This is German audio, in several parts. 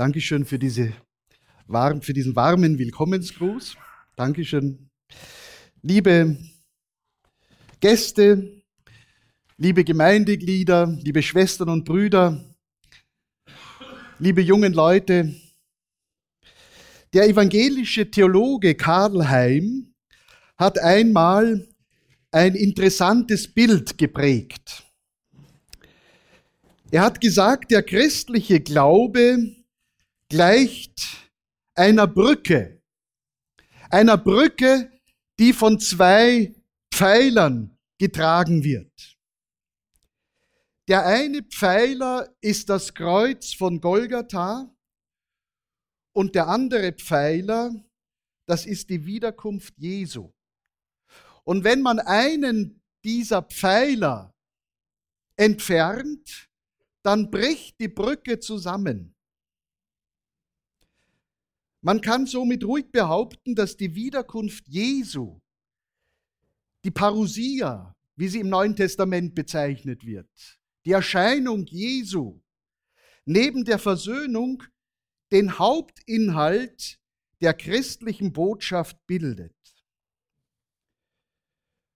Dankeschön für, diese, für diesen warmen Willkommensgruß. Dankeschön. Liebe Gäste, liebe Gemeindeglieder, liebe Schwestern und Brüder, liebe jungen Leute, der evangelische Theologe Karl Heim hat einmal ein interessantes Bild geprägt. Er hat gesagt, der christliche Glaube gleicht einer Brücke. Einer Brücke, die von zwei Pfeilern getragen wird. Der eine Pfeiler ist das Kreuz von Golgatha und der andere Pfeiler, das ist die Wiederkunft Jesu. Und wenn man einen dieser Pfeiler entfernt, dann bricht die Brücke zusammen. Man kann somit ruhig behaupten, dass die Wiederkunft Jesu, die Parousia, wie sie im Neuen Testament bezeichnet wird, die Erscheinung Jesu, neben der Versöhnung den Hauptinhalt der christlichen Botschaft bildet.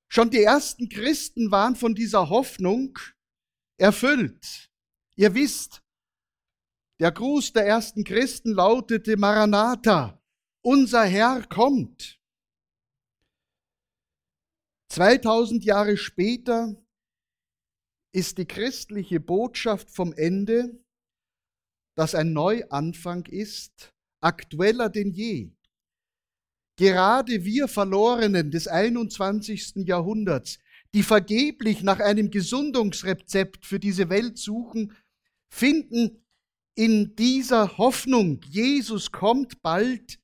Schon die ersten Christen waren von dieser Hoffnung erfüllt. Ihr wisst, der Gruß der ersten Christen lautete Maranatha, unser Herr kommt. 2000 Jahre später ist die christliche Botschaft vom Ende, dass ein Neuanfang ist, aktueller denn je. Gerade wir Verlorenen des 21. Jahrhunderts, die vergeblich nach einem Gesundungsrezept für diese Welt suchen, finden in dieser Hoffnung, Jesus kommt bald,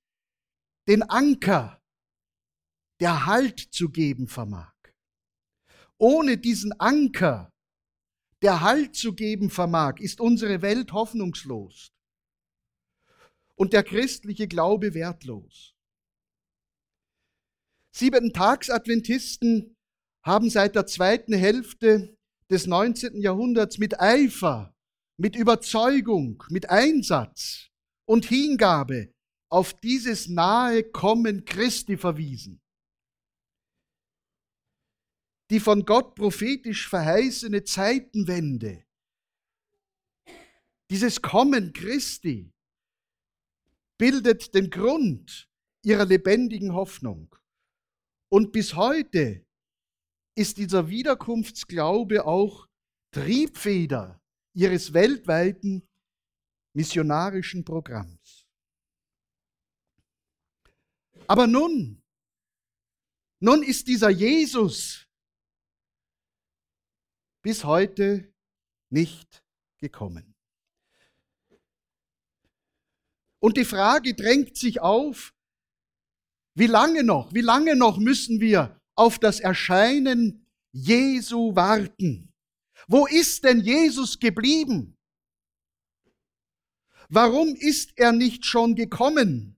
den Anker, der Halt zu geben vermag. Ohne diesen Anker, der Halt zu geben vermag, ist unsere Welt hoffnungslos und der christliche Glaube wertlos. Siebenten Tags-Adventisten haben seit der zweiten Hälfte des 19. Jahrhunderts mit Eifer mit Überzeugung, mit Einsatz und Hingabe auf dieses nahe Kommen Christi verwiesen. Die von Gott prophetisch verheißene Zeitenwende, dieses Kommen Christi, bildet den Grund ihrer lebendigen Hoffnung. Und bis heute ist dieser Wiederkunftsglaube auch Triebfeder ihres weltweiten missionarischen Programms. Aber nun, nun ist dieser Jesus bis heute nicht gekommen. Und die Frage drängt sich auf, wie lange noch, wie lange noch müssen wir auf das Erscheinen Jesu warten? Wo ist denn Jesus geblieben? Warum ist er nicht schon gekommen?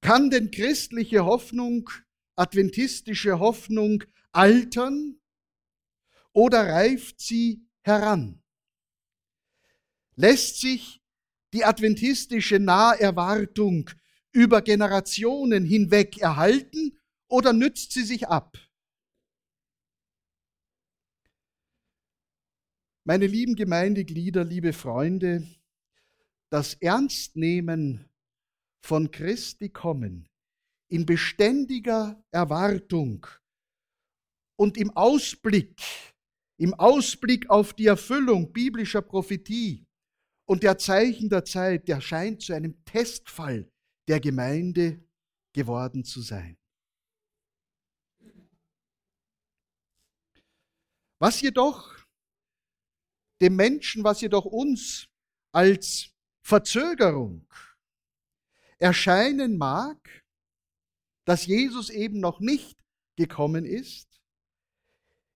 Kann denn christliche Hoffnung, adventistische Hoffnung altern oder reift sie heran? Lässt sich die adventistische Naherwartung über Generationen hinweg erhalten oder nützt sie sich ab? Meine lieben Gemeindeglieder, liebe Freunde, das Ernstnehmen von Christi kommen in beständiger Erwartung und im Ausblick, im Ausblick auf die Erfüllung biblischer Prophetie und der Zeichen der Zeit, der scheint zu einem Testfall der Gemeinde geworden zu sein. Was jedoch dem Menschen, was jedoch uns als Verzögerung erscheinen mag, dass Jesus eben noch nicht gekommen ist,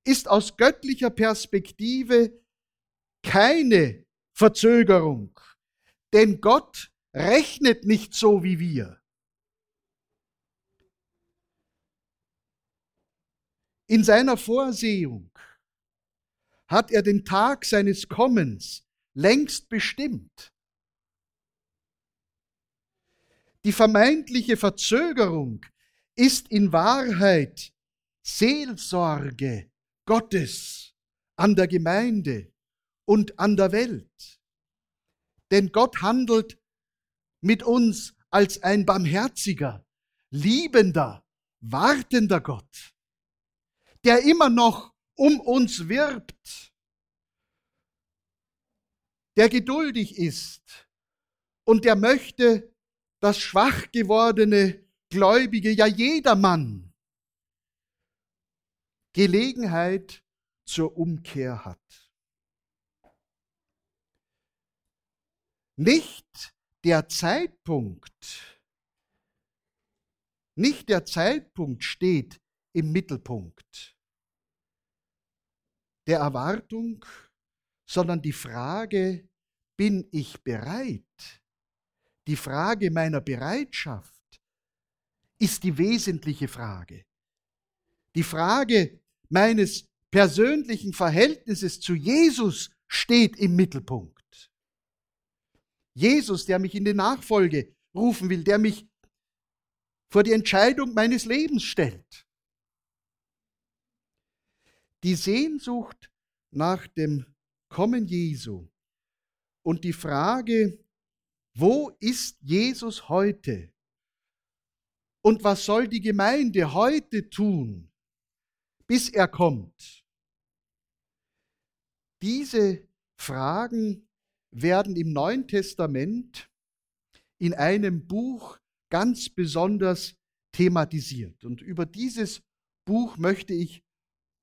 ist aus göttlicher Perspektive keine Verzögerung, denn Gott rechnet nicht so wie wir. In seiner Vorsehung hat er den Tag seines Kommens längst bestimmt. Die vermeintliche Verzögerung ist in Wahrheit Seelsorge Gottes an der Gemeinde und an der Welt. Denn Gott handelt mit uns als ein barmherziger, liebender, wartender Gott, der immer noch um uns wirbt, der geduldig ist und der möchte, dass schwach gewordene Gläubige, ja jedermann, Gelegenheit zur Umkehr hat. Nicht der Zeitpunkt, nicht der Zeitpunkt steht im Mittelpunkt der Erwartung, sondern die Frage, bin ich bereit? Die Frage meiner Bereitschaft ist die wesentliche Frage. Die Frage meines persönlichen Verhältnisses zu Jesus steht im Mittelpunkt. Jesus, der mich in die Nachfolge rufen will, der mich vor die Entscheidung meines Lebens stellt. Die Sehnsucht nach dem Kommen Jesu und die Frage, wo ist Jesus heute? Und was soll die Gemeinde heute tun, bis er kommt? Diese Fragen werden im Neuen Testament in einem Buch ganz besonders thematisiert. Und über dieses Buch möchte ich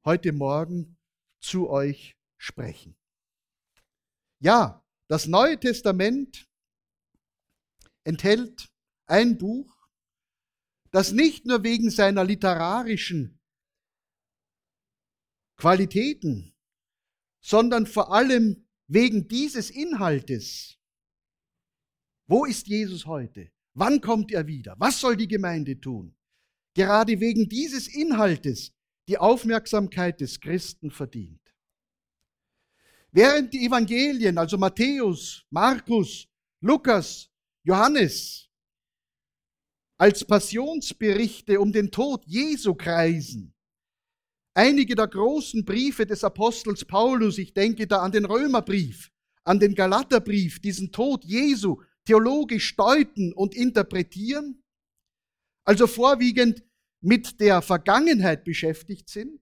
heute Morgen zu euch sprechen. Ja, das Neue Testament enthält ein Buch, das nicht nur wegen seiner literarischen Qualitäten, sondern vor allem wegen dieses Inhaltes. Wo ist Jesus heute? Wann kommt er wieder? Was soll die Gemeinde tun? Gerade wegen dieses Inhaltes die Aufmerksamkeit des Christen verdient. Während die Evangelien, also Matthäus, Markus, Lukas, Johannes, als Passionsberichte um den Tod Jesu kreisen, Einige der großen Briefe des Apostels Paulus, ich denke da an den Römerbrief, an den Galaterbrief, diesen Tod Jesu theologisch deuten und interpretieren, also vorwiegend mit der Vergangenheit beschäftigt sind.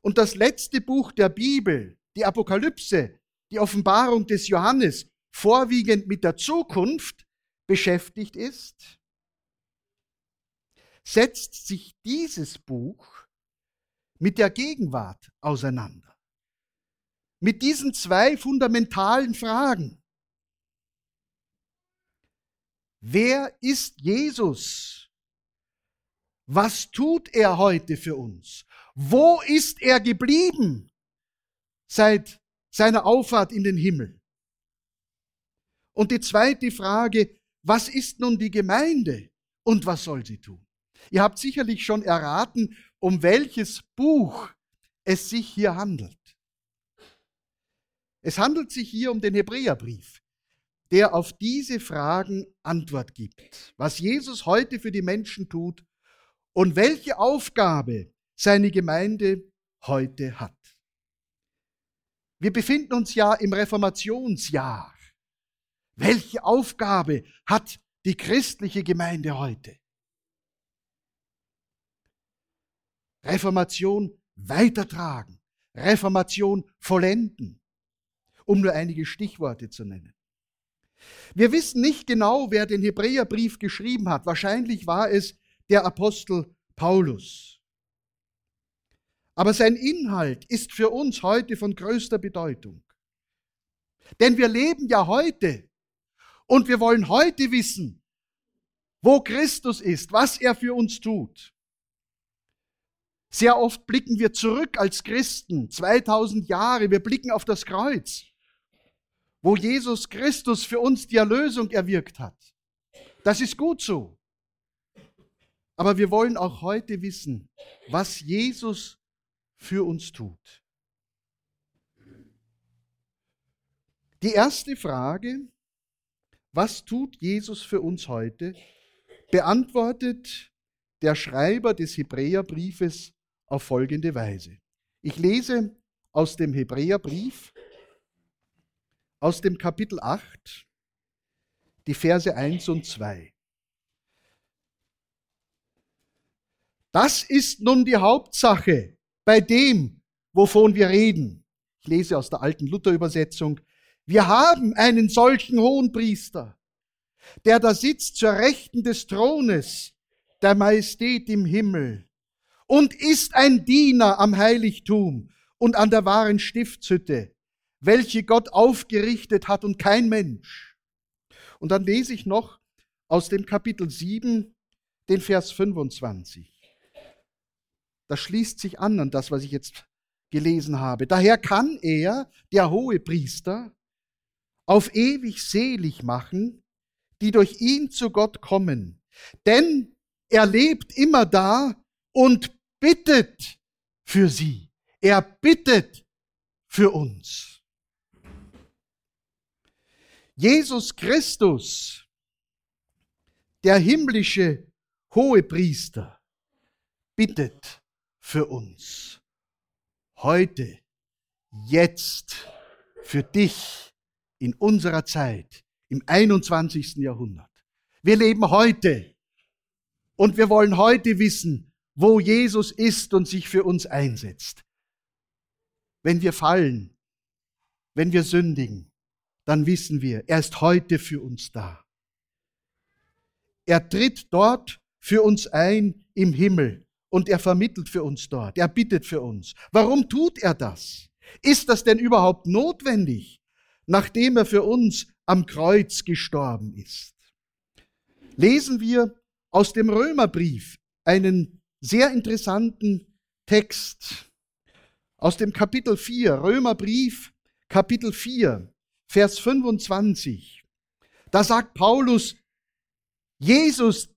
Und das letzte Buch der Bibel, die Apokalypse, die Offenbarung des Johannes, vorwiegend mit der Zukunft beschäftigt ist, setzt sich dieses Buch mit der Gegenwart auseinander. Mit diesen zwei fundamentalen Fragen. Wer ist Jesus? Was tut er heute für uns? Wo ist er geblieben seit seiner Auffahrt in den Himmel? Und die zweite Frage, was ist nun die Gemeinde und was soll sie tun? Ihr habt sicherlich schon erraten, um welches Buch es sich hier handelt. Es handelt sich hier um den Hebräerbrief, der auf diese Fragen Antwort gibt, was Jesus heute für die Menschen tut und welche Aufgabe seine Gemeinde heute hat. Wir befinden uns ja im Reformationsjahr. Welche Aufgabe hat die christliche Gemeinde heute? Reformation weitertragen, Reformation vollenden, um nur einige Stichworte zu nennen. Wir wissen nicht genau, wer den Hebräerbrief geschrieben hat. Wahrscheinlich war es der Apostel Paulus. Aber sein Inhalt ist für uns heute von größter Bedeutung. Denn wir leben ja heute und wir wollen heute wissen, wo Christus ist, was er für uns tut. Sehr oft blicken wir zurück als Christen, 2000 Jahre, wir blicken auf das Kreuz, wo Jesus Christus für uns die Erlösung erwirkt hat. Das ist gut so. Aber wir wollen auch heute wissen, was Jesus für uns tut. Die erste Frage, was tut Jesus für uns heute, beantwortet der Schreiber des Hebräerbriefes auf folgende Weise. Ich lese aus dem Hebräerbrief, aus dem Kapitel 8, die Verse 1 und 2. Das ist nun die Hauptsache bei dem, wovon wir reden. Ich lese aus der alten Luther-Übersetzung. Wir haben einen solchen hohen Priester, der da sitzt zur Rechten des Thrones der Majestät im Himmel und ist ein Diener am Heiligtum und an der wahren Stiftshütte, welche Gott aufgerichtet hat und kein Mensch. Und dann lese ich noch aus dem Kapitel 7 den Vers 25. Das schließt sich an an das, was ich jetzt gelesen habe. Daher kann er, der hohe Priester, auf ewig selig machen, die durch ihn zu Gott kommen. Denn er lebt immer da und bittet für sie. Er bittet für uns. Jesus Christus, der himmlische Hohepriester, bittet für uns. Heute, jetzt, für dich in unserer Zeit, im 21. Jahrhundert. Wir leben heute und wir wollen heute wissen, wo Jesus ist und sich für uns einsetzt. Wenn wir fallen, wenn wir sündigen, dann wissen wir, er ist heute für uns da. Er tritt dort für uns ein im Himmel und er vermittelt für uns dort. Er bittet für uns. Warum tut er das? Ist das denn überhaupt notwendig, nachdem er für uns am Kreuz gestorben ist? Lesen wir aus dem Römerbrief einen sehr interessanten Text aus dem Kapitel 4, Römerbrief, Kapitel 4, Vers 25. Da sagt Paulus, Jesus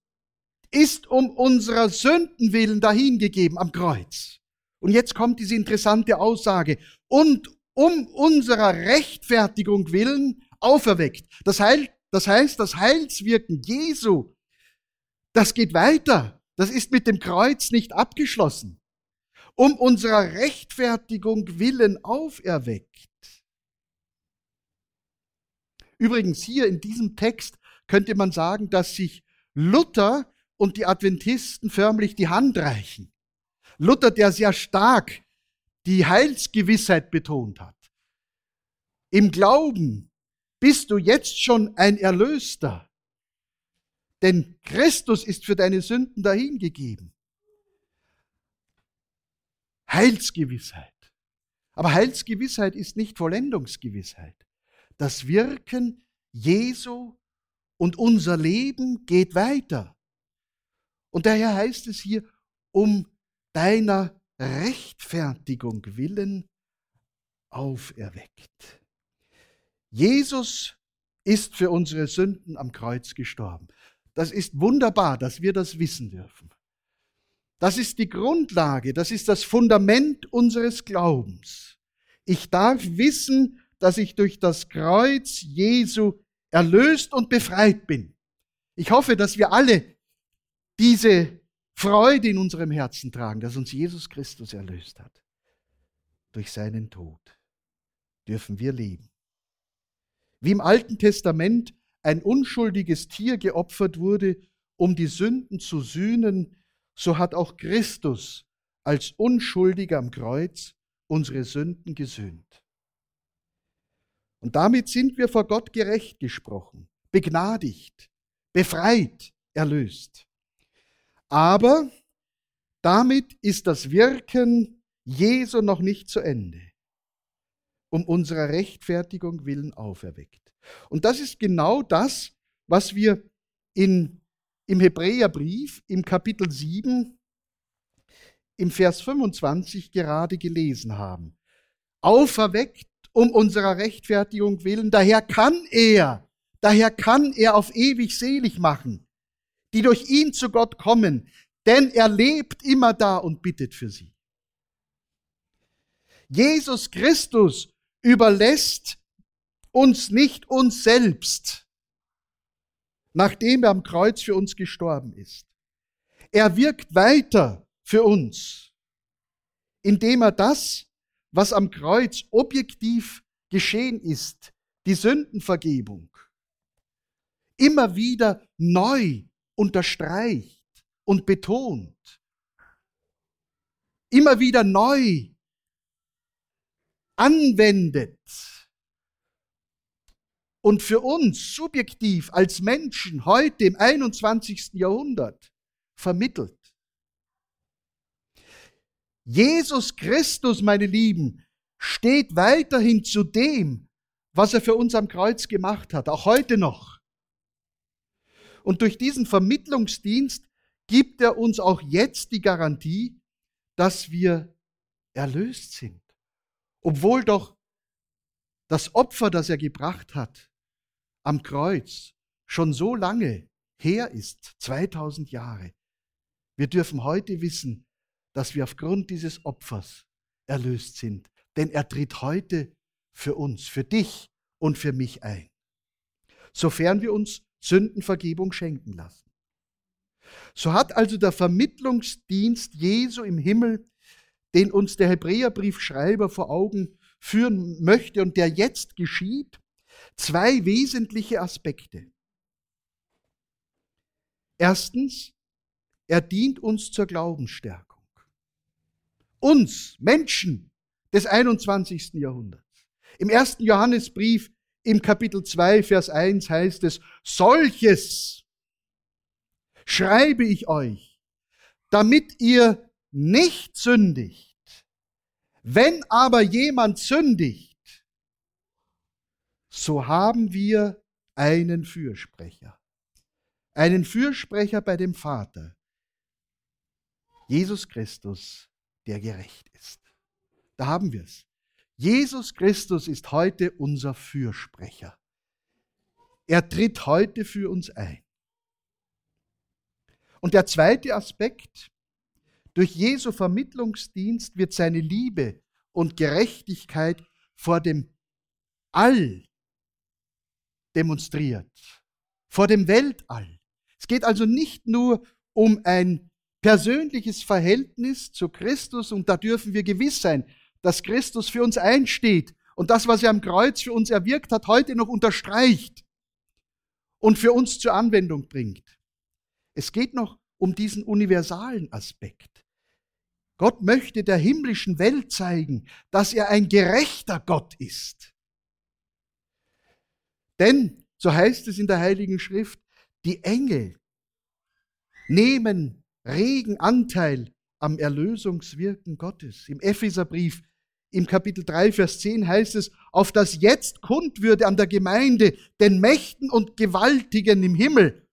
ist um unserer Sünden willen dahingegeben am Kreuz. Und jetzt kommt diese interessante Aussage. Und um unserer Rechtfertigung willen auferweckt. Das, Heil, das heißt, das Heilswirken Jesu, das geht weiter. Das ist mit dem Kreuz nicht abgeschlossen. Um unserer Rechtfertigung willen auferweckt. Übrigens hier in diesem Text könnte man sagen, dass sich Luther und die Adventisten förmlich die Hand reichen. Luther, der sehr stark die Heilsgewissheit betont hat. Im Glauben bist du jetzt schon ein Erlöster, denn Christus ist für deine Sünden dahingegeben. Heilsgewissheit. Aber Heilsgewissheit ist nicht Vollendungsgewissheit. Das Wirken Jesu und unser Leben geht weiter. Und daher heißt es hier, um deiner Rechtfertigung willen auferweckt. Jesus ist für unsere Sünden am Kreuz gestorben. Das ist wunderbar, dass wir das wissen dürfen. Das ist die Grundlage, das ist das Fundament unseres Glaubens. Ich darf wissen, dass ich durch das Kreuz Jesu erlöst und befreit bin. Ich hoffe, dass wir alle diese Freude in unserem Herzen tragen, dass uns Jesus Christus erlöst hat. Durch seinen Tod dürfen wir leben. Wie im Alten Testament ein unschuldiges Tier geopfert wurde, um die Sünden zu sühnen, so hat auch Christus als Unschuldiger am Kreuz unsere Sünden gesühnt. Und damit sind wir vor Gott gerecht gesprochen, begnadigt, befreit, erlöst. Aber damit ist das Wirken Jesu noch nicht zu Ende, um unserer Rechtfertigung willen auferweckt. Und das ist genau das, was wir in, im Hebräerbrief im Kapitel 7 im Vers 25 gerade gelesen haben. Auferweckt um unserer Rechtfertigung willen, daher kann er, daher kann er auf ewig selig machen die durch ihn zu Gott kommen, denn er lebt immer da und bittet für sie. Jesus Christus überlässt uns nicht uns selbst, nachdem er am Kreuz für uns gestorben ist. Er wirkt weiter für uns, indem er das, was am Kreuz objektiv geschehen ist, die Sündenvergebung, immer wieder neu unterstreicht und betont. Immer wieder neu anwendet und für uns subjektiv als Menschen heute im 21. Jahrhundert vermittelt. Jesus Christus, meine Lieben, steht weiterhin zu dem, was er für uns am Kreuz gemacht hat, auch heute noch. Und durch diesen Vermittlungsdienst gibt er uns auch jetzt die Garantie, dass wir erlöst sind. Obwohl doch das Opfer, das er gebracht hat am Kreuz, schon so lange her ist, 2000 Jahre. Wir dürfen heute wissen, dass wir aufgrund dieses Opfers erlöst sind. Denn er tritt heute für uns, für dich und für mich ein. Sofern wir uns Sündenvergebung schenken lassen. So hat also der Vermittlungsdienst Jesu im Himmel, den uns der Hebräerbriefschreiber vor Augen führen möchte und der jetzt geschieht, zwei wesentliche Aspekte. Erstens, er dient uns zur Glaubensstärkung. Uns, Menschen des 21. Jahrhunderts. Im ersten Johannesbrief im Kapitel 2, Vers 1 heißt es, solches schreibe ich euch, damit ihr nicht sündigt. Wenn aber jemand sündigt, so haben wir einen Fürsprecher. Einen Fürsprecher bei dem Vater. Jesus Christus, der gerecht ist. Da haben wir es. Jesus Christus ist heute unser Fürsprecher. Er tritt heute für uns ein. Und der zweite Aspekt, durch Jesu Vermittlungsdienst wird seine Liebe und Gerechtigkeit vor dem All demonstriert, vor dem Weltall. Es geht also nicht nur um ein persönliches Verhältnis zu Christus und da dürfen wir gewiss sein, dass Christus für uns einsteht und das, was er am Kreuz für uns erwirkt hat, heute noch unterstreicht und für uns zur Anwendung bringt. Es geht noch um diesen universalen Aspekt. Gott möchte der himmlischen Welt zeigen, dass er ein gerechter Gott ist. Denn, so heißt es in der Heiligen Schrift, die Engel nehmen regen Anteil am Erlösungswirken Gottes. Im Epheserbrief im Kapitel 3, Vers 10 heißt es, auf das jetzt kund würde an der Gemeinde, den Mächten und Gewaltigen im Himmel,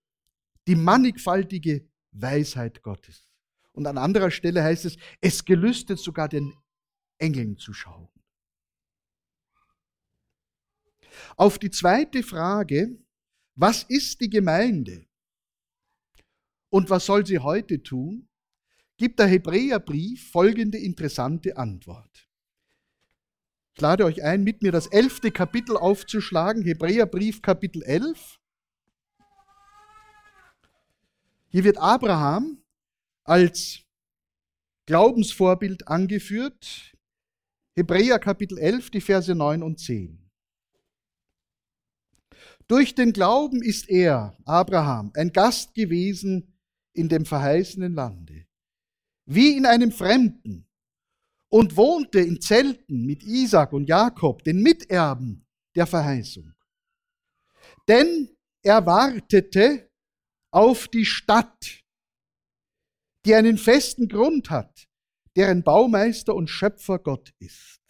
die mannigfaltige Weisheit Gottes. Und an anderer Stelle heißt es, es gelüstet sogar den Engeln zu schauen. Auf die zweite Frage, was ist die Gemeinde und was soll sie heute tun, gibt der Hebräerbrief folgende interessante Antwort. Ich lade euch ein, mit mir das elfte Kapitel aufzuschlagen, Hebräerbrief Kapitel 11. Hier wird Abraham als Glaubensvorbild angeführt. Hebräer Kapitel 11, die Verse 9 und 10. Durch den Glauben ist er, Abraham, ein Gast gewesen in dem verheißenen Lande, wie in einem Fremden und wohnte in Zelten mit Isaac und Jakob, den Miterben der Verheißung. Denn er wartete auf die Stadt, die einen festen Grund hat, deren Baumeister und Schöpfer Gott ist.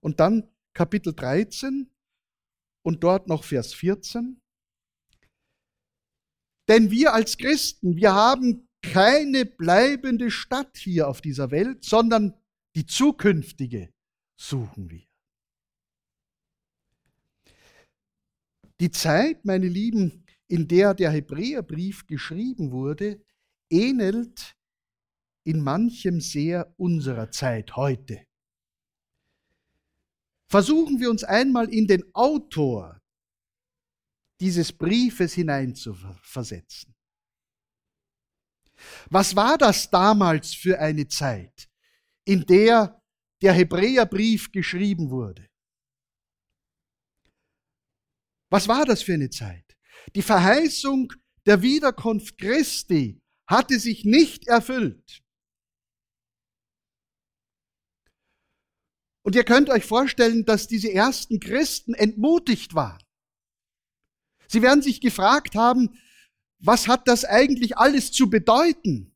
Und dann Kapitel 13 und dort noch Vers 14. Denn wir als Christen, wir haben keine bleibende Stadt hier auf dieser Welt, sondern die zukünftige suchen wir. Die Zeit, meine Lieben, in der der Hebräerbrief geschrieben wurde, ähnelt in manchem sehr unserer Zeit heute. Versuchen wir uns einmal in den Autor dieses Briefes hineinzuversetzen. Was war das damals für eine Zeit, in der der Hebräerbrief geschrieben wurde? Was war das für eine Zeit? Die Verheißung der Wiederkunft Christi hatte sich nicht erfüllt. Und ihr könnt euch vorstellen, dass diese ersten Christen entmutigt waren. Sie werden sich gefragt haben, was hat das eigentlich alles zu bedeuten?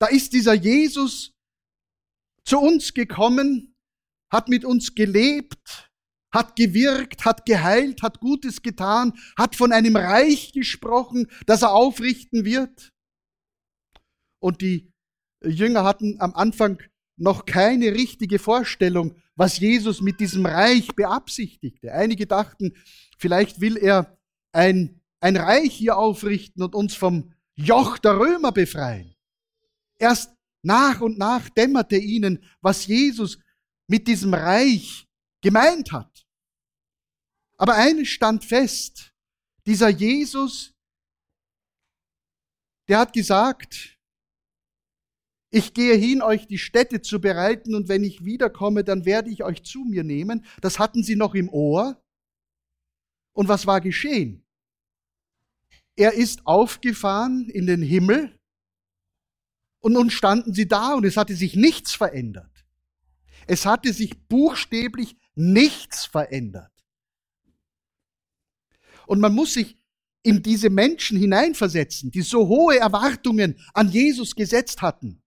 Da ist dieser Jesus zu uns gekommen, hat mit uns gelebt, hat gewirkt, hat geheilt, hat Gutes getan, hat von einem Reich gesprochen, das er aufrichten wird. Und die Jünger hatten am Anfang noch keine richtige Vorstellung, was Jesus mit diesem Reich beabsichtigte. Einige dachten, vielleicht will er ein, ein Reich hier aufrichten und uns vom Joch der Römer befreien. Erst nach und nach dämmerte ihnen, was Jesus mit diesem Reich gemeint hat. Aber eines stand fest, dieser Jesus, der hat gesagt, ich gehe hin, euch die Städte zu bereiten, und wenn ich wiederkomme, dann werde ich euch zu mir nehmen. Das hatten sie noch im Ohr. Und was war geschehen? Er ist aufgefahren in den Himmel, und nun standen sie da, und es hatte sich nichts verändert. Es hatte sich buchstäblich nichts verändert. Und man muss sich in diese Menschen hineinversetzen, die so hohe Erwartungen an Jesus gesetzt hatten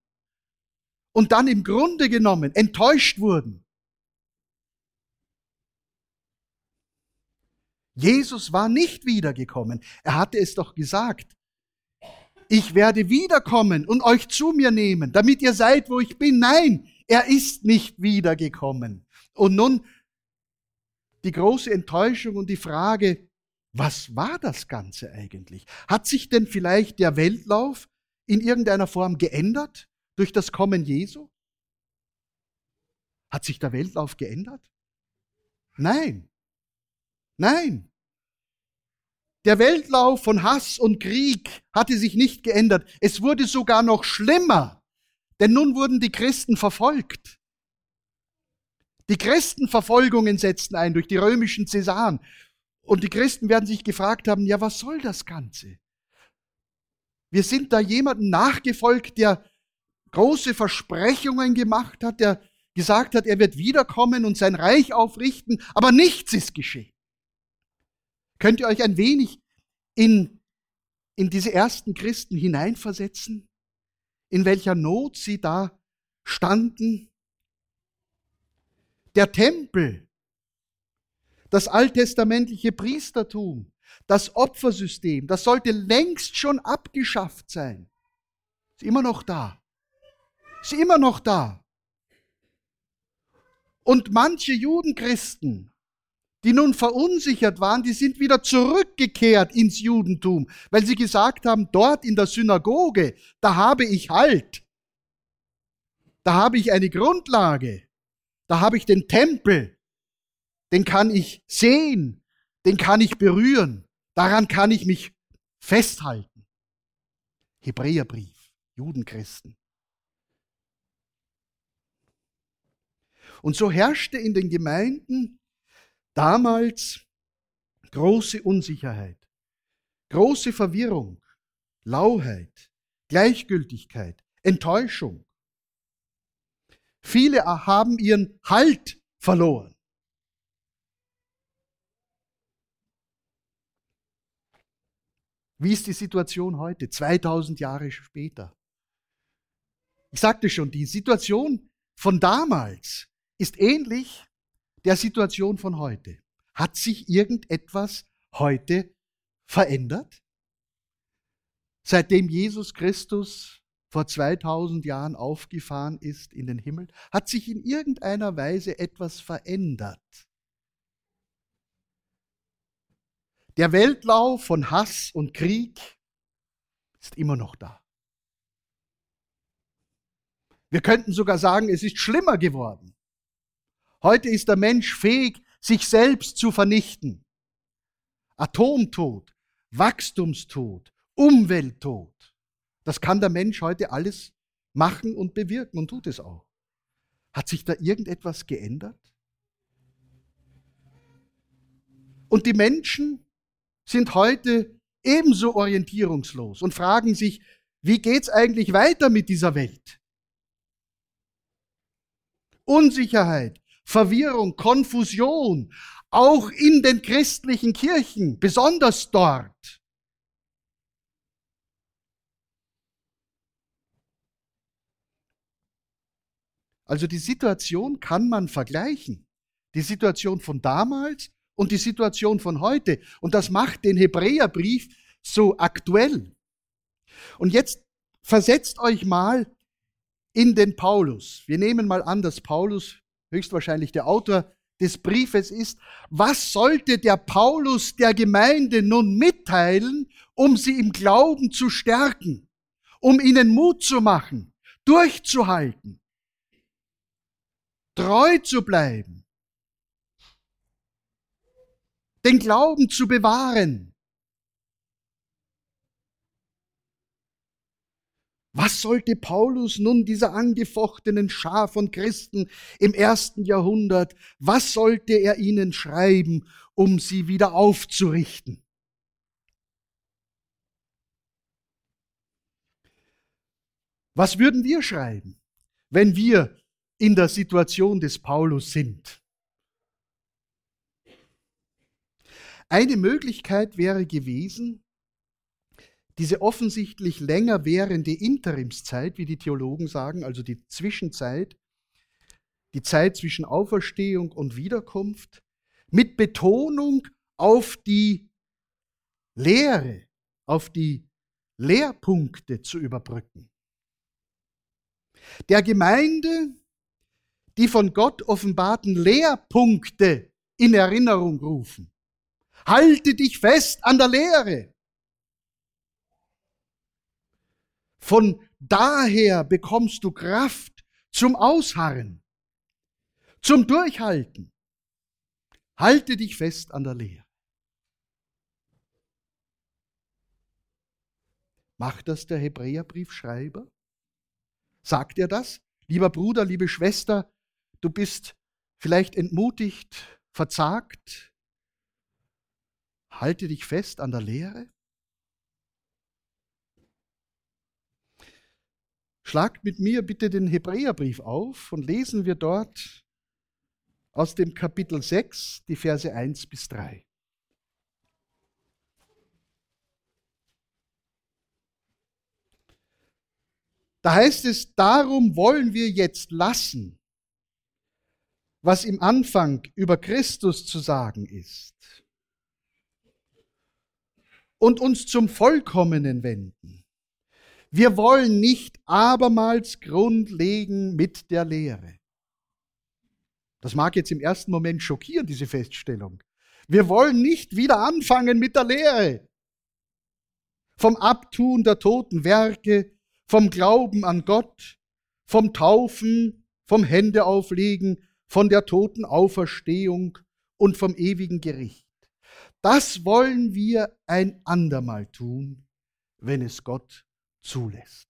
und dann im Grunde genommen enttäuscht wurden. Jesus war nicht wiedergekommen. Er hatte es doch gesagt. Ich werde wiederkommen und euch zu mir nehmen, damit ihr seid, wo ich bin. Nein, er ist nicht wiedergekommen. Und nun die große Enttäuschung und die Frage, was war das Ganze eigentlich? Hat sich denn vielleicht der Weltlauf in irgendeiner Form geändert? durch das Kommen Jesu? Hat sich der Weltlauf geändert? Nein. Nein. Der Weltlauf von Hass und Krieg hatte sich nicht geändert. Es wurde sogar noch schlimmer, denn nun wurden die Christen verfolgt. Die Christenverfolgungen setzten ein durch die römischen Cäsaren. Und die Christen werden sich gefragt haben, ja, was soll das Ganze? Wir sind da jemandem nachgefolgt, der große Versprechungen gemacht hat, der gesagt hat, er wird wiederkommen und sein Reich aufrichten, aber nichts ist geschehen. Könnt ihr euch ein wenig in, in diese ersten Christen hineinversetzen, in welcher Not sie da standen? Der Tempel, das alttestamentliche Priestertum, das Opfersystem, das sollte längst schon abgeschafft sein. Ist immer noch da ist immer noch da. Und manche Judenchristen, die nun verunsichert waren, die sind wieder zurückgekehrt ins Judentum, weil sie gesagt haben, dort in der Synagoge, da habe ich Halt. Da habe ich eine Grundlage. Da habe ich den Tempel. Den kann ich sehen. Den kann ich berühren. Daran kann ich mich festhalten. Hebräerbrief, Judenchristen. Und so herrschte in den Gemeinden damals große Unsicherheit, große Verwirrung, Lauheit, Gleichgültigkeit, Enttäuschung. Viele haben ihren Halt verloren. Wie ist die Situation heute, 2000 Jahre später? Ich sagte schon, die Situation von damals ist ähnlich der Situation von heute. Hat sich irgendetwas heute verändert? Seitdem Jesus Christus vor 2000 Jahren aufgefahren ist in den Himmel, hat sich in irgendeiner Weise etwas verändert. Der Weltlauf von Hass und Krieg ist immer noch da. Wir könnten sogar sagen, es ist schlimmer geworden. Heute ist der Mensch fähig, sich selbst zu vernichten. Atomtod, Wachstumstod, Umwelttod. Das kann der Mensch heute alles machen und bewirken und tut es auch. Hat sich da irgendetwas geändert? Und die Menschen sind heute ebenso orientierungslos und fragen sich, wie geht's eigentlich weiter mit dieser Welt? Unsicherheit, Verwirrung, Konfusion, auch in den christlichen Kirchen, besonders dort. Also die Situation kann man vergleichen. Die Situation von damals und die Situation von heute. Und das macht den Hebräerbrief so aktuell. Und jetzt versetzt euch mal in den Paulus. Wir nehmen mal an, dass Paulus höchstwahrscheinlich der Autor des Briefes ist. Was sollte der Paulus der Gemeinde nun mitteilen, um sie im Glauben zu stärken, um ihnen Mut zu machen, durchzuhalten, treu zu bleiben, den Glauben zu bewahren. Was sollte Paulus nun dieser angefochtenen Schar von Christen im ersten Jahrhundert, was sollte er ihnen schreiben, um sie wieder aufzurichten? Was würden wir schreiben, wenn wir in der Situation des Paulus sind? Eine Möglichkeit wäre gewesen, diese offensichtlich länger währende Interimszeit, wie die Theologen sagen, also die Zwischenzeit, die Zeit zwischen Auferstehung und Wiederkunft, mit Betonung auf die Lehre, auf die Lehrpunkte zu überbrücken. Der Gemeinde die von Gott offenbarten Lehrpunkte in Erinnerung rufen. Halte dich fest an der Lehre. Von daher bekommst du Kraft zum Ausharren, zum Durchhalten. Halte dich fest an der Lehre. Macht das der Hebräerbriefschreiber? Sagt er das? Lieber Bruder, liebe Schwester, du bist vielleicht entmutigt, verzagt. Halte dich fest an der Lehre. Schlagt mit mir bitte den Hebräerbrief auf und lesen wir dort aus dem Kapitel 6 die Verse 1 bis 3. Da heißt es, darum wollen wir jetzt lassen, was im Anfang über Christus zu sagen ist, und uns zum Vollkommenen wenden. Wir wollen nicht abermals Grund legen mit der Lehre. Das mag jetzt im ersten Moment schockieren, diese Feststellung. Wir wollen nicht wieder anfangen mit der Lehre. Vom Abtun der toten Werke, vom Glauben an Gott, vom Taufen, vom Händeauflegen, von der toten Auferstehung und vom ewigen Gericht. Das wollen wir ein andermal tun, wenn es Gott zulässt.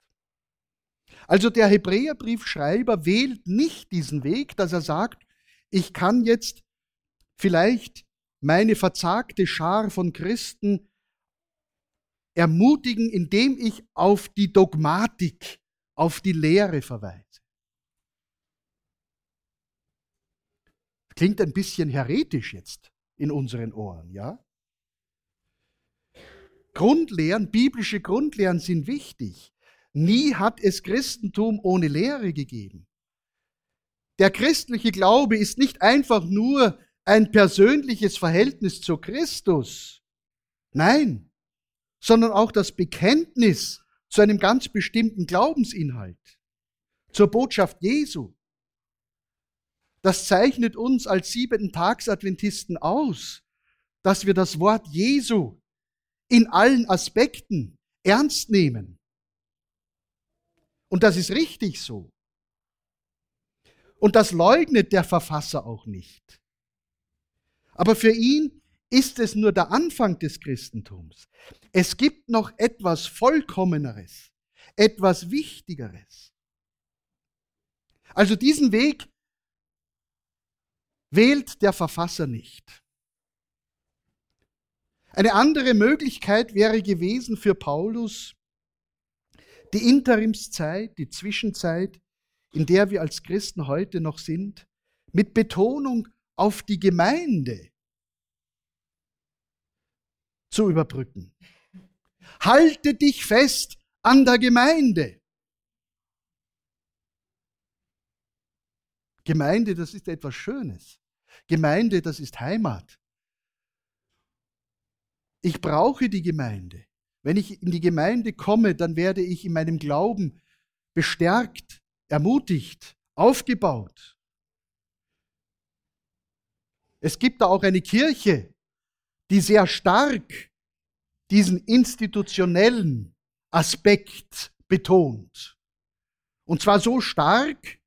Also der Hebräerbriefschreiber wählt nicht diesen Weg, dass er sagt, ich kann jetzt vielleicht meine verzagte Schar von Christen ermutigen, indem ich auf die Dogmatik, auf die Lehre verweise. Klingt ein bisschen heretisch jetzt in unseren Ohren, ja? Grundlehren, biblische Grundlehren sind wichtig. Nie hat es Christentum ohne Lehre gegeben. Der christliche Glaube ist nicht einfach nur ein persönliches Verhältnis zu Christus. Nein, sondern auch das Bekenntnis zu einem ganz bestimmten Glaubensinhalt, zur Botschaft Jesu. Das zeichnet uns als siebenten Tagsadventisten aus, dass wir das Wort Jesu in allen Aspekten ernst nehmen. Und das ist richtig so. Und das leugnet der Verfasser auch nicht. Aber für ihn ist es nur der Anfang des Christentums. Es gibt noch etwas Vollkommeneres, etwas Wichtigeres. Also diesen Weg wählt der Verfasser nicht. Eine andere Möglichkeit wäre gewesen für Paulus, die Interimszeit, die Zwischenzeit, in der wir als Christen heute noch sind, mit Betonung auf die Gemeinde zu überbrücken. Halte dich fest an der Gemeinde. Gemeinde, das ist etwas Schönes. Gemeinde, das ist Heimat. Ich brauche die Gemeinde. Wenn ich in die Gemeinde komme, dann werde ich in meinem Glauben bestärkt, ermutigt, aufgebaut. Es gibt da auch eine Kirche, die sehr stark diesen institutionellen Aspekt betont. Und zwar so stark,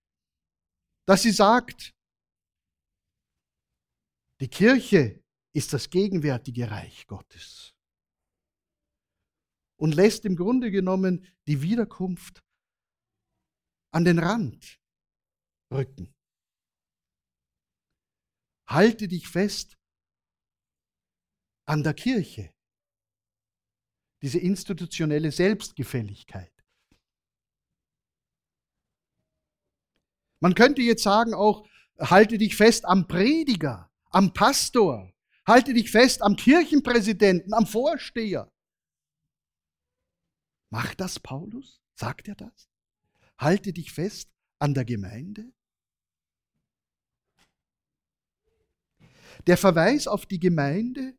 dass sie sagt, die Kirche ist das gegenwärtige Reich Gottes und lässt im Grunde genommen die Wiederkunft an den Rand rücken. Halte dich fest an der Kirche. Diese institutionelle Selbstgefälligkeit. Man könnte jetzt sagen auch, halte dich fest am Prediger, am Pastor, halte dich fest am Kirchenpräsidenten, am Vorsteher. Macht das Paulus? Sagt er das? Halte dich fest an der Gemeinde? Der Verweis auf die Gemeinde,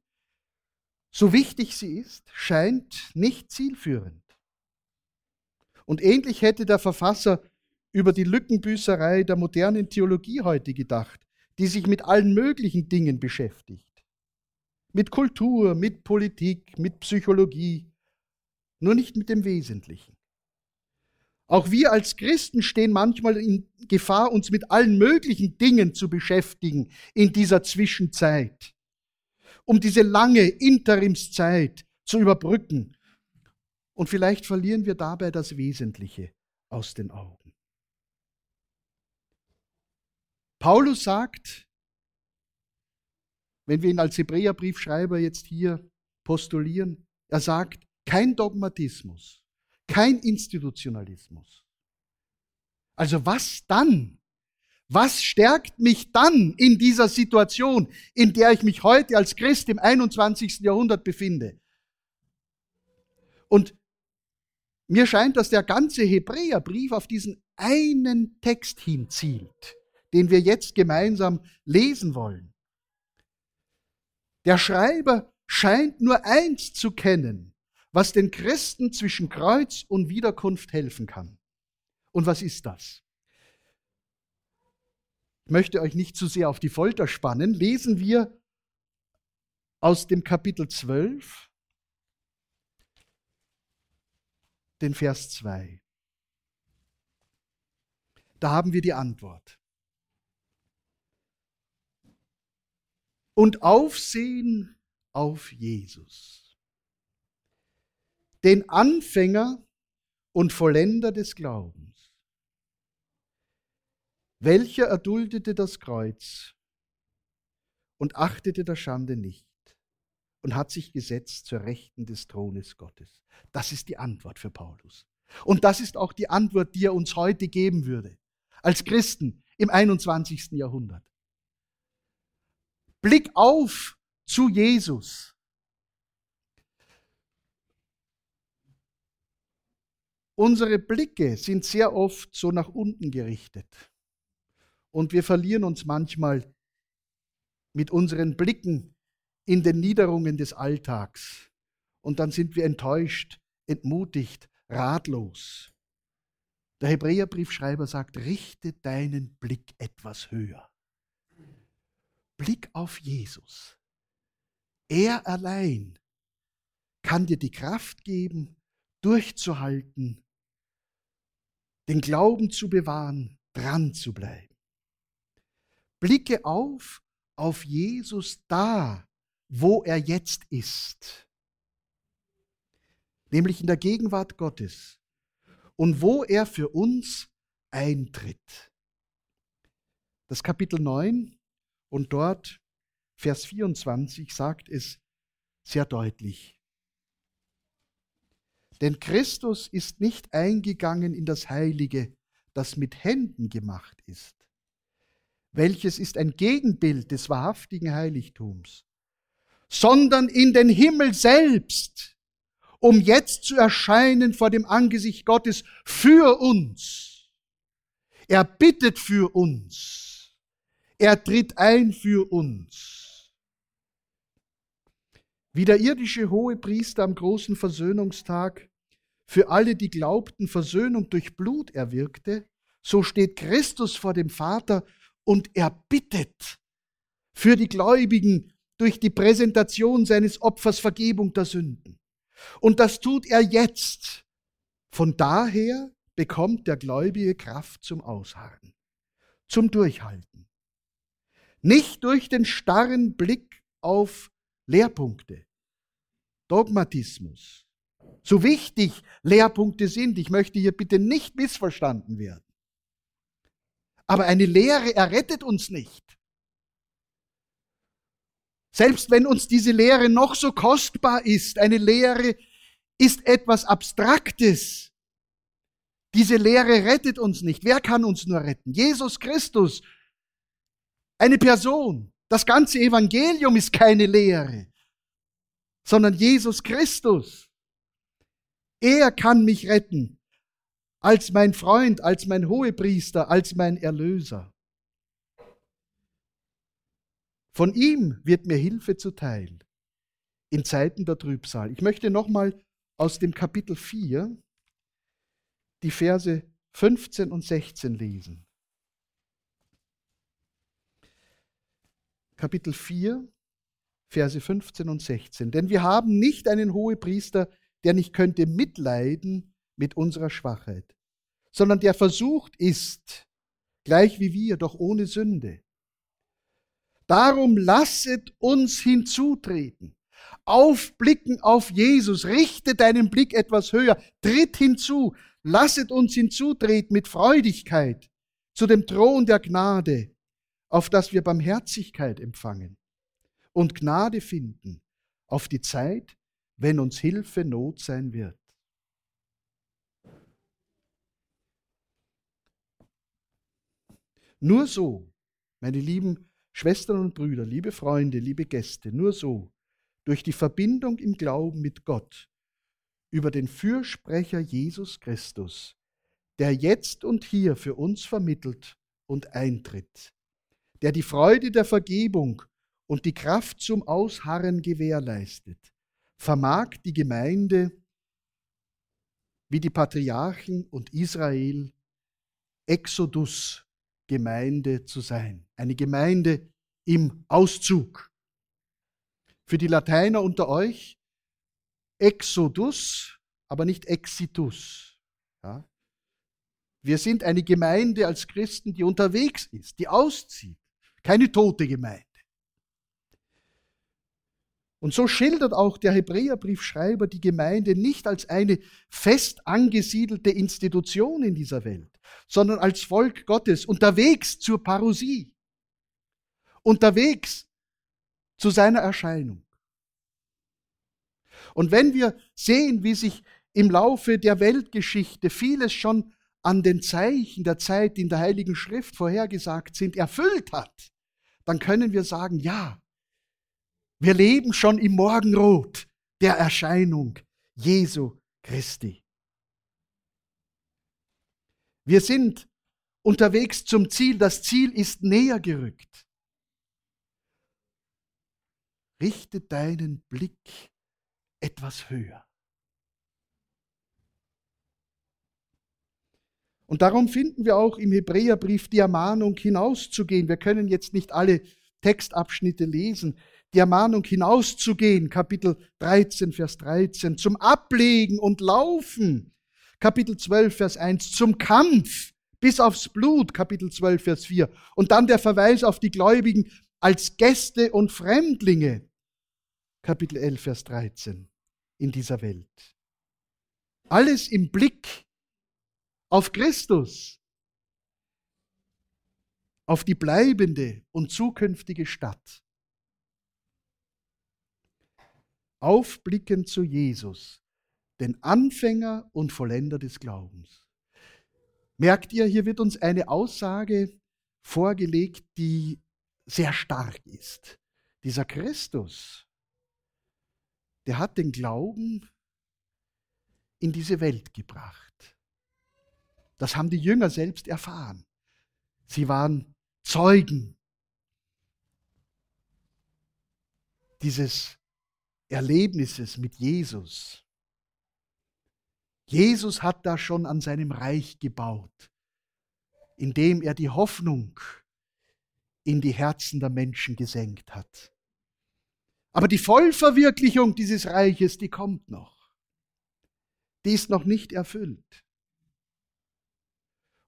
so wichtig sie ist, scheint nicht zielführend. Und ähnlich hätte der Verfasser über die Lückenbüßerei der modernen Theologie heute gedacht, die sich mit allen möglichen Dingen beschäftigt. Mit Kultur, mit Politik, mit Psychologie, nur nicht mit dem Wesentlichen. Auch wir als Christen stehen manchmal in Gefahr, uns mit allen möglichen Dingen zu beschäftigen in dieser Zwischenzeit, um diese lange Interimszeit zu überbrücken. Und vielleicht verlieren wir dabei das Wesentliche aus den Augen. Paulus sagt, wenn wir ihn als Hebräerbriefschreiber jetzt hier postulieren, er sagt, kein Dogmatismus, kein Institutionalismus. Also was dann? Was stärkt mich dann in dieser Situation, in der ich mich heute als Christ im 21. Jahrhundert befinde? Und mir scheint, dass der ganze Hebräerbrief auf diesen einen Text hinzielt, den wir jetzt gemeinsam lesen wollen. Der Schreiber scheint nur eins zu kennen, was den Christen zwischen Kreuz und Wiederkunft helfen kann. Und was ist das? Ich möchte euch nicht zu sehr auf die Folter spannen. Lesen wir aus dem Kapitel 12, den Vers 2. Da haben wir die Antwort. Und Aufsehen auf Jesus den Anfänger und Vollender des Glaubens, welcher erduldete das Kreuz und achtete der Schande nicht und hat sich gesetzt zur Rechten des Thrones Gottes. Das ist die Antwort für Paulus. Und das ist auch die Antwort, die er uns heute geben würde, als Christen im 21. Jahrhundert. Blick auf zu Jesus. Unsere Blicke sind sehr oft so nach unten gerichtet. Und wir verlieren uns manchmal mit unseren Blicken in den Niederungen des Alltags. Und dann sind wir enttäuscht, entmutigt, ratlos. Der Hebräerbriefschreiber sagt, richte deinen Blick etwas höher. Blick auf Jesus. Er allein kann dir die Kraft geben, durchzuhalten den Glauben zu bewahren, dran zu bleiben. blicke auf auf Jesus da, wo er jetzt ist, nämlich in der Gegenwart Gottes und wo er für uns eintritt. Das Kapitel 9 und dort Vers 24 sagt es sehr deutlich. Denn Christus ist nicht eingegangen in das Heilige, das mit Händen gemacht ist, welches ist ein Gegenbild des wahrhaftigen Heiligtums, sondern in den Himmel selbst, um jetzt zu erscheinen vor dem Angesicht Gottes für uns. Er bittet für uns. Er tritt ein für uns. Wie der irdische hohe Priester am großen Versöhnungstag für alle, die glaubten, Versöhnung durch Blut erwirkte, so steht Christus vor dem Vater und er bittet für die Gläubigen durch die Präsentation seines Opfers Vergebung der Sünden. Und das tut er jetzt. Von daher bekommt der Gläubige Kraft zum Ausharren, zum Durchhalten. Nicht durch den starren Blick auf Lehrpunkte, Dogmatismus, so wichtig Lehrpunkte sind. Ich möchte hier bitte nicht missverstanden werden. Aber eine Lehre errettet uns nicht. Selbst wenn uns diese Lehre noch so kostbar ist, eine Lehre ist etwas Abstraktes. Diese Lehre rettet uns nicht. Wer kann uns nur retten? Jesus Christus, eine Person. Das ganze Evangelium ist keine Lehre, sondern Jesus Christus. Er kann mich retten als mein Freund, als mein Hohepriester, als mein Erlöser. Von ihm wird mir Hilfe zuteil in Zeiten der Trübsal. Ich möchte nochmal aus dem Kapitel 4 die Verse 15 und 16 lesen. Kapitel 4, Verse 15 und 16. Denn wir haben nicht einen Hohepriester, der nicht könnte mitleiden mit unserer Schwachheit, sondern der versucht ist, gleich wie wir, doch ohne Sünde. Darum lasset uns hinzutreten, aufblicken auf Jesus, richte deinen Blick etwas höher, tritt hinzu, lasset uns hinzutreten mit Freudigkeit zu dem Thron der Gnade, auf das wir Barmherzigkeit empfangen und Gnade finden auf die Zeit, wenn uns Hilfe Not sein wird. Nur so, meine lieben Schwestern und Brüder, liebe Freunde, liebe Gäste, nur so, durch die Verbindung im Glauben mit Gott, über den Fürsprecher Jesus Christus, der jetzt und hier für uns vermittelt und eintritt, der die Freude der Vergebung und die Kraft zum Ausharren gewährleistet, vermag die Gemeinde wie die Patriarchen und Israel Exodus-Gemeinde zu sein. Eine Gemeinde im Auszug. Für die Lateiner unter euch Exodus, aber nicht Exitus. Ja? Wir sind eine Gemeinde als Christen, die unterwegs ist, die auszieht. Keine tote Gemeinde. Und so schildert auch der Hebräerbriefschreiber die Gemeinde nicht als eine fest angesiedelte Institution in dieser Welt, sondern als Volk Gottes unterwegs zur Parousie, unterwegs zu seiner Erscheinung. Und wenn wir sehen, wie sich im Laufe der Weltgeschichte vieles schon an den Zeichen der Zeit, die in der Heiligen Schrift vorhergesagt sind, erfüllt hat, dann können wir sagen, ja, wir leben schon im Morgenrot der Erscheinung Jesu Christi. Wir sind unterwegs zum Ziel. Das Ziel ist näher gerückt. Richte deinen Blick etwas höher. Und darum finden wir auch im Hebräerbrief die Ermahnung hinauszugehen. Wir können jetzt nicht alle Textabschnitte lesen die Ermahnung hinauszugehen, Kapitel 13, Vers 13, zum Ablegen und Laufen, Kapitel 12, Vers 1, zum Kampf bis aufs Blut, Kapitel 12, Vers 4. Und dann der Verweis auf die Gläubigen als Gäste und Fremdlinge, Kapitel 11, Vers 13, in dieser Welt. Alles im Blick auf Christus, auf die bleibende und zukünftige Stadt. Aufblicken zu Jesus, den Anfänger und Vollender des Glaubens. Merkt ihr, hier wird uns eine Aussage vorgelegt, die sehr stark ist. Dieser Christus, der hat den Glauben in diese Welt gebracht. Das haben die Jünger selbst erfahren. Sie waren Zeugen dieses Erlebnisses mit Jesus. Jesus hat da schon an seinem Reich gebaut, indem er die Hoffnung in die Herzen der Menschen gesenkt hat. Aber die Vollverwirklichung dieses Reiches, die kommt noch. Die ist noch nicht erfüllt.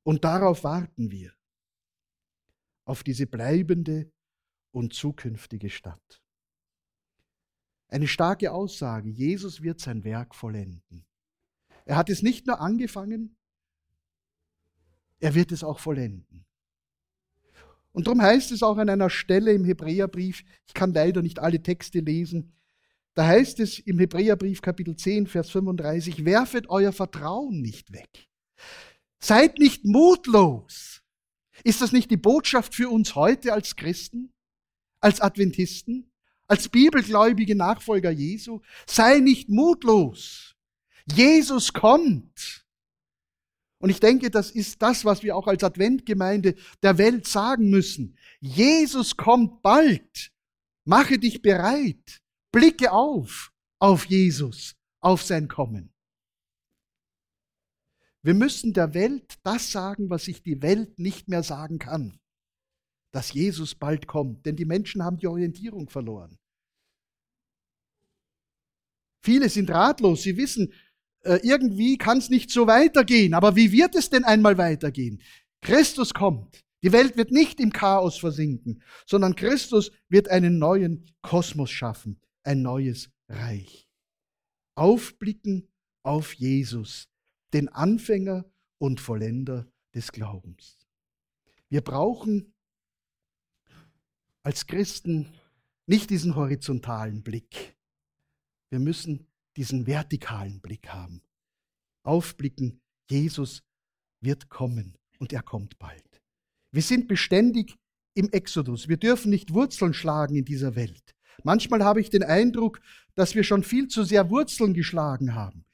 Und darauf warten wir, auf diese bleibende und zukünftige Stadt. Eine starke Aussage, Jesus wird sein Werk vollenden. Er hat es nicht nur angefangen, er wird es auch vollenden. Und darum heißt es auch an einer Stelle im Hebräerbrief, ich kann leider nicht alle Texte lesen, da heißt es im Hebräerbrief Kapitel 10, Vers 35, werfet euer Vertrauen nicht weg. Seid nicht mutlos. Ist das nicht die Botschaft für uns heute als Christen, als Adventisten, als bibelgläubige Nachfolger Jesu? Sei nicht mutlos. Jesus kommt. Und ich denke, das ist das, was wir auch als Adventgemeinde der Welt sagen müssen. Jesus kommt bald. Mache dich bereit. Blicke auf auf Jesus, auf sein Kommen. Wir müssen der Welt das sagen, was sich die Welt nicht mehr sagen kann. Dass Jesus bald kommt, denn die Menschen haben die Orientierung verloren. Viele sind ratlos, sie wissen, äh, irgendwie kann es nicht so weitergehen. Aber wie wird es denn einmal weitergehen? Christus kommt. Die Welt wird nicht im Chaos versinken, sondern Christus wird einen neuen Kosmos schaffen, ein neues Reich. Aufblicken auf Jesus, den Anfänger und Vollender des Glaubens. Wir brauchen als Christen nicht diesen horizontalen Blick. Wir müssen diesen vertikalen Blick haben. Aufblicken, Jesus wird kommen und er kommt bald. Wir sind beständig im Exodus. Wir dürfen nicht Wurzeln schlagen in dieser Welt. Manchmal habe ich den Eindruck, dass wir schon viel zu sehr Wurzeln geschlagen haben.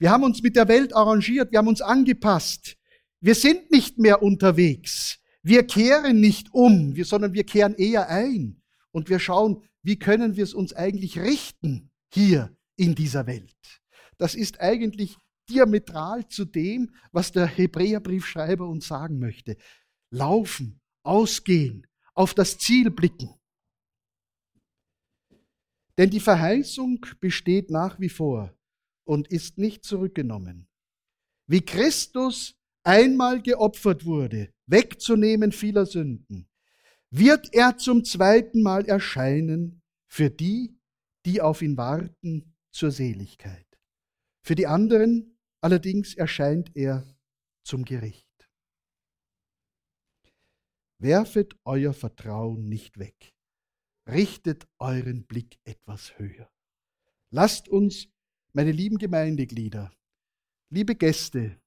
Wir haben uns mit der Welt arrangiert, wir haben uns angepasst. Wir sind nicht mehr unterwegs. Wir kehren nicht um, sondern wir kehren eher ein. Und wir schauen, wie können wir es uns eigentlich richten hier in dieser Welt. Das ist eigentlich diametral zu dem, was der Hebräerbriefschreiber uns sagen möchte. Laufen, ausgehen, auf das Ziel blicken. Denn die Verheißung besteht nach wie vor und ist nicht zurückgenommen. Wie Christus einmal geopfert wurde, wegzunehmen vieler Sünden, wird er zum zweiten Mal erscheinen für die, die auf ihn warten, zur Seligkeit. Für die anderen allerdings erscheint er zum Gericht. Werfet euer Vertrauen nicht weg. Richtet euren Blick etwas höher. Lasst uns, meine lieben Gemeindeglieder, liebe Gäste,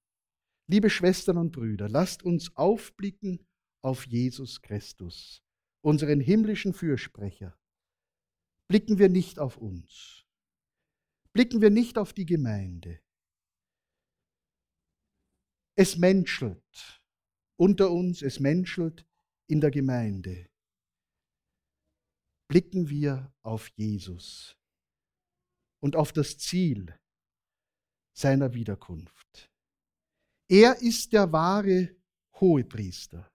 liebe Schwestern und Brüder, lasst uns aufblicken auf Jesus Christus, unseren himmlischen Fürsprecher, blicken wir nicht auf uns, blicken wir nicht auf die Gemeinde. Es menschelt unter uns, es menschelt in der Gemeinde. Blicken wir auf Jesus und auf das Ziel seiner Wiederkunft. Er ist der wahre Hohepriester.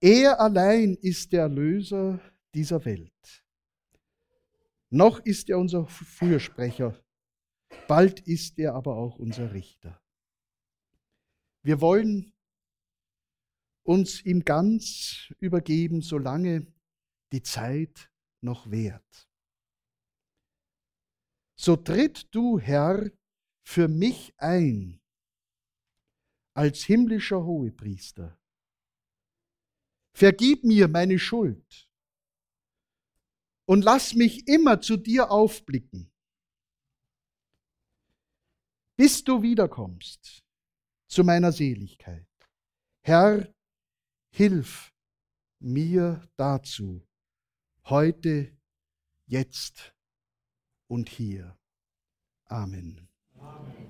Er allein ist der Erlöser dieser Welt. Noch ist er unser Fürsprecher, bald ist er aber auch unser Richter. Wir wollen uns ihm ganz übergeben, solange die Zeit noch währt. So tritt du, Herr, für mich ein als himmlischer Hohepriester. Vergib mir meine Schuld und lass mich immer zu dir aufblicken, bis du wiederkommst zu meiner Seligkeit. Herr, hilf mir dazu, heute, jetzt und hier. Amen. Amen.